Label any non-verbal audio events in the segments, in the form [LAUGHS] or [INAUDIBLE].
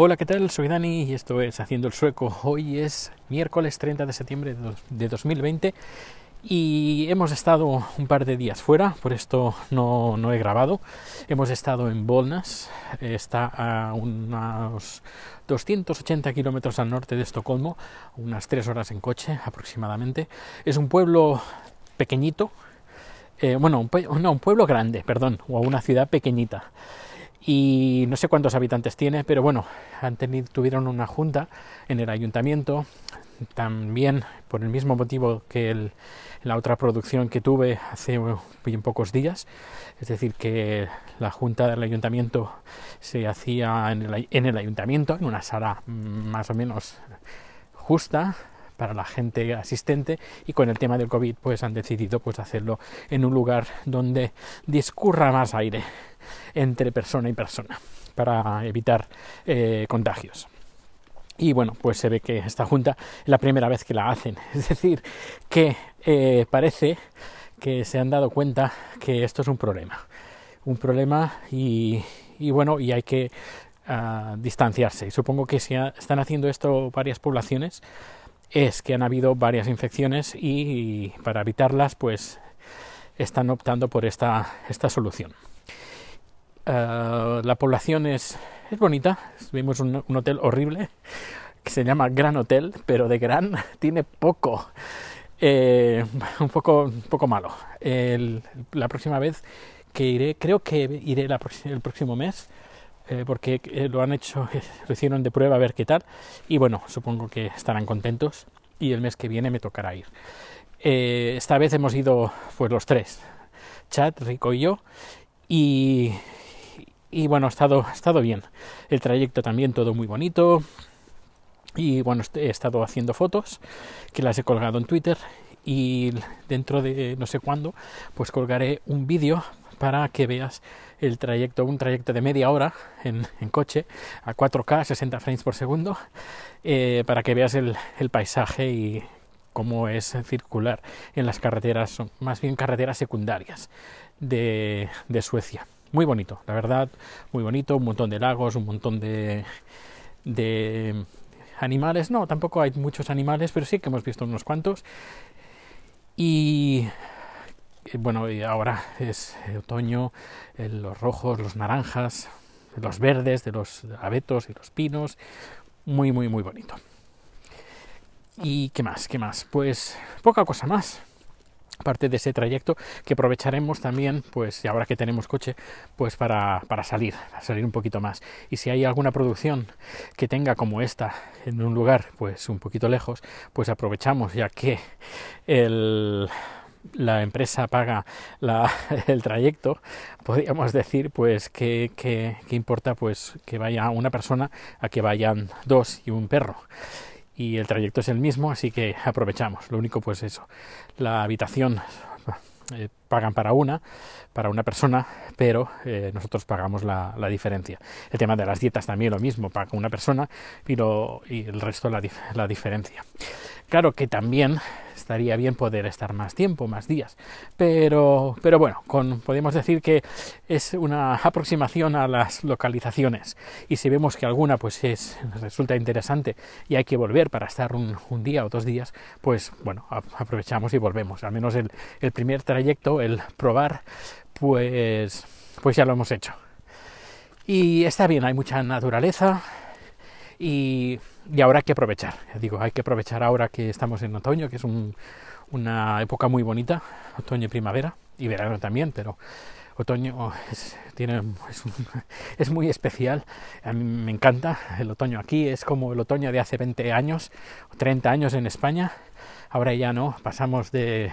Hola, ¿qué tal? Soy Dani y esto es Haciendo el Sueco. Hoy es miércoles 30 de septiembre de 2020 y hemos estado un par de días fuera, por esto no, no he grabado. Hemos estado en Bollnäs, está a unos 280 kilómetros al norte de Estocolmo, unas 3 horas en coche aproximadamente. Es un pueblo pequeñito, eh, bueno, un, no, un pueblo grande, perdón, o una ciudad pequeñita y no sé cuántos habitantes tiene, pero bueno, han tenido, tuvieron una junta en el ayuntamiento, también por el mismo motivo que la otra producción que tuve hace bien pocos días, es decir, que la junta del ayuntamiento se hacía en el, en el ayuntamiento, en una sala más o menos justa, para la gente asistente y con el tema del COVID pues han decidido pues hacerlo en un lugar donde discurra más aire entre persona y persona para evitar eh, contagios. Y bueno, pues se ve que esta junta es la primera vez que la hacen. [LAUGHS] Es decir, que eh, parece que se han dado cuenta que esto es un problema. Un problema y, bueno, y hay que ah, distanciarse. Y supongo que si están haciendo esto varias poblaciones es que han habido varias infecciones y, para evitarlas pues están optando por esta, esta solución. Eh, la población es, es bonita. Vimos un, hotel horrible que se llama Gran Hotel, pero de gran [LAUGHS] tiene poco. Eh, [LAUGHS] un poco un poco malo. la próxima vez que iré, creo que iré el próximo mes, eh, porque lo han hecho, [LAUGHS] lo hicieron de prueba a ver qué tal. Y bueno, supongo que estarán contentos. Y el mes que viene me tocará ir. esta vez hemos ido pues los tres, Chad, Rico y yo. Y, y bueno, ha estado, ha estado bien. El trayecto también todo muy bonito. Y bueno, he estado haciendo fotos que las he colgado en Twitter y dentro de no sé cuándo pues colgaré un vídeo para que veas el trayecto, un trayecto de media hora en, coche a 4K, 60 frames por segundo, eh, para que veas el, paisaje y cómo es circular en las carreteras, más bien carreteras secundarias de, de Suecia muy bonito, la verdad, muy bonito, un montón de lagos, un montón de, de animales, no, tampoco hay muchos animales, pero sí que hemos visto unos cuantos. Y bueno, ahora es otoño, los rojos, los naranjas, los verdes de los abetos y los pinos, muy, muy, muy bonito. ¿Y qué más? ¿Qué más? Pues poca cosa más parte de ese trayecto que aprovecharemos también pues y ahora que tenemos coche pues para, para salir para salir un poquito más y si hay alguna producción que tenga como esta en un lugar pues un poquito lejos pues aprovechamos ya que el la empresa paga la, [LAUGHS] el trayecto, podríamos decir, pues que, importa pues que vaya una persona a que vayan dos y un perro y el trayecto es el mismo, así que aprovechamos. Lo único pues eso, la habitación [LAUGHS] eh, pagan para una, para una persona, pero eh, nosotros pagamos la, diferencia. El tema de las dietas también lo mismo, paga una persona y, y el resto la, la diferencia. Claro que también estaría bien poder estar más tiempo, más días, pero, pero bueno, con, podemos decir que es una aproximación a las localizaciones y si vemos que alguna pues es, resulta interesante y hay que volver para estar un, día o dos días, pues bueno, aprovechamos y volvemos. Al menos el, el primer trayecto, el probar, pues, pues ya lo hemos hecho. Y está bien, hay mucha naturaleza, y, ahora hay que aprovechar, digo, hay que aprovechar ahora que estamos en otoño, que es una época muy bonita, otoño y primavera, y verano también, pero otoño es, tiene, [LAUGHS] es, muy especial, a mí me encanta el otoño aquí, es como el otoño de hace 20 años, 30 años en España, ahora ya no, pasamos de,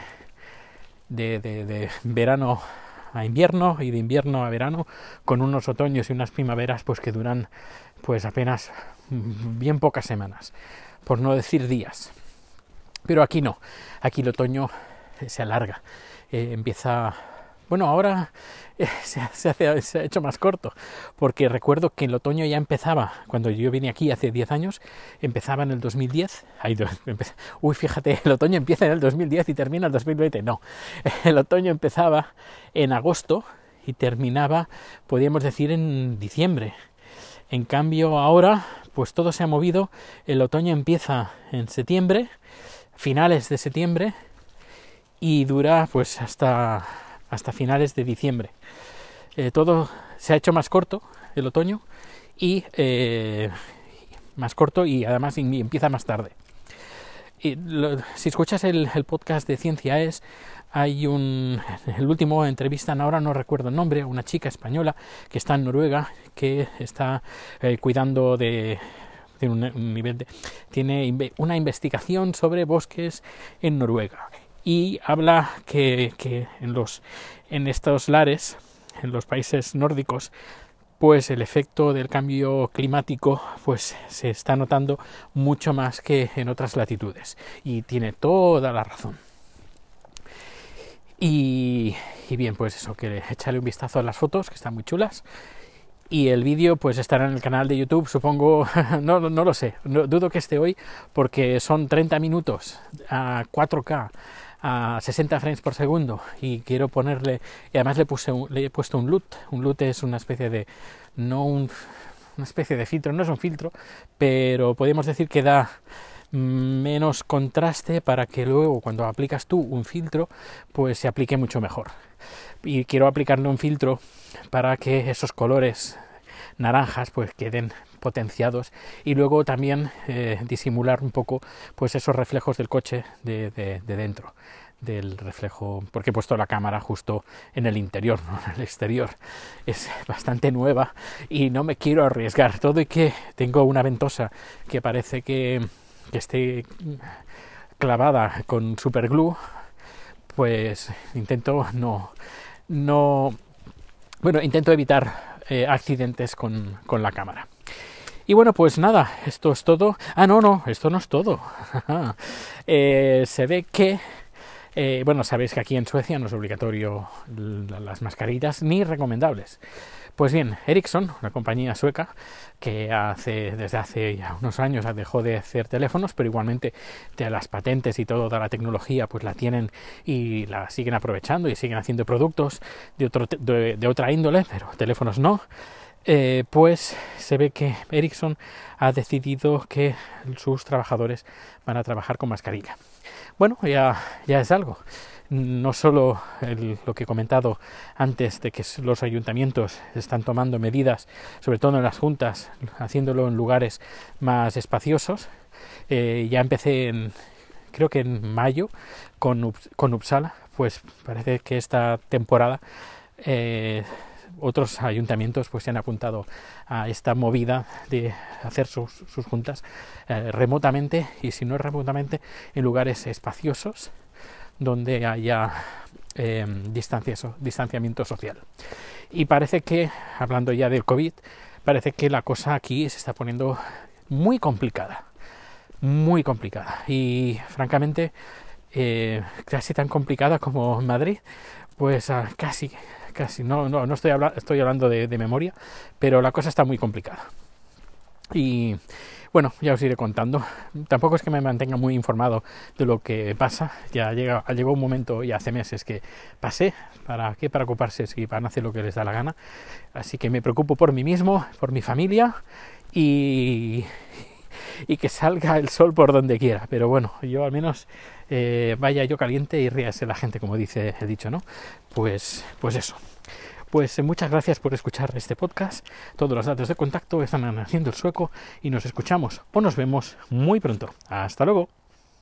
de, de verano a invierno y de invierno a verano con unos otoños y unas primaveras pues que duran pues apenas bien pocas semanas, por no decir días. Pero aquí no, aquí el otoño se alarga, eh, empieza bueno, ahora eh, [LAUGHS] se, ha hecho más corto, porque recuerdo que el otoño ya empezaba, cuando yo vine aquí hace 10 años, empezaba en el 2010. [LAUGHS] uy, fíjate, el otoño empieza en el 2010 y termina el 2020. No, [LAUGHS] el otoño empezaba en agosto y terminaba, podríamos decir, en diciembre. En cambio, ahora pues todo se ha movido. El otoño empieza en septiembre, finales de septiembre, y dura pues hasta, hasta finales de diciembre. Eh, todo se ha hecho más corto el otoño y eh, más corto y además empieza más tarde. Y si escuchas el, podcast de Ciencia es, hay un, el último entrevistan, ahora no recuerdo el nombre, una chica española que está en Noruega, que está eh, cuidando de, tiene un, nivel de, tiene una investigación sobre bosques en Noruega y habla que, que en los en estos lares en los países nórdicos pues el efecto del cambio climático pues se está notando mucho más que en otras latitudes. Y tiene toda la razón. Y, bien pues eso que échale un vistazo a las fotos que están muy chulas. Y el vídeo pues estará en el canal de YouTube supongo. [LAUGHS] No, no, lo sé. Dudo que esté hoy porque son 30 minutos a 4K a 60 frames por segundo y quiero ponerle y además le puse le he puesto un LUT. Un LUT es una especie de no un, una especie de filtro no es un filtro pero podemos decir que da menos contraste para que luego cuando aplicas tú un filtro pues se aplique mucho mejor. Y quiero aplicarle un filtro para que esos colores naranjas pues queden potenciados y luego también eh, disimular un poco pues esos reflejos del coche de, de dentro del reflejo, porque he puesto la cámara justo en el interior, no en el exterior. Es bastante nueva y no me quiero arriesgar. Todo y que tengo una ventosa que parece que, esté clavada con superglue, pues intento no, no, bueno, intento evitar eh, accidentes con, con la cámara. Y bueno, pues nada, esto es todo. Ah, no, no, esto no es todo. [LAUGHS] eh, se ve que eh, bueno, sabéis que aquí en Suecia no es obligatorio las mascarillas ni recomendables. Pues bien, Ericsson, una compañía sueca que hace, desde hace ya unos años dejó de hacer teléfonos, pero igualmente de las patentes y toda la tecnología pues la tienen y la siguen aprovechando y siguen haciendo productos de, otro, de, otra índole, pero teléfonos no. Eh, pues se ve que Ericsson ha decidido que sus trabajadores van a trabajar con mascarilla. Bueno, ya, ya es algo. No solo lo que he comentado antes de que los ayuntamientos están tomando medidas, sobre todo en las juntas, haciéndolo en lugares más espaciosos. Eh, ya empecé en, creo que en mayo con, con Uppsala, pues parece que esta temporada eh, otros ayuntamientos pues se han apuntado a esta movida de hacer sus, juntas eh, remotamente y si no remotamente en lugares espaciosos donde haya eh, distanciamiento social. Y parece que, hablando ya del COVID, parece que la cosa aquí se está poniendo muy complicada, muy complicada. Y francamente, eh, casi tan complicada como Madrid, pues ah, casi casi, no, no, no estoy, estoy hablando de, memoria, pero la cosa está muy complicada. Y bueno, ya os iré contando. Tampoco es que me mantenga muy informado de lo que pasa. Ya llega, llegó un momento, y hace meses que pasé. ¿Para qué? Para ocuparse si van a hacer lo que les da la gana. Así que me preocupo por mí mismo, por mi familia y, y que salga el sol por donde quiera. Pero bueno, yo al menos eh, vaya yo caliente y ríase la gente, como dice el dicho, ¿no? Pues, pues eso. Pues eh, muchas gracias por escuchar este podcast. Todos los datos de contacto están haciendo el sueco y nos escuchamos o nos vemos muy pronto. Hasta luego.